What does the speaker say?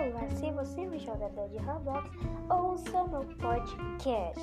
Olá, se você é um jogador de Roblox, ouça meu podcast.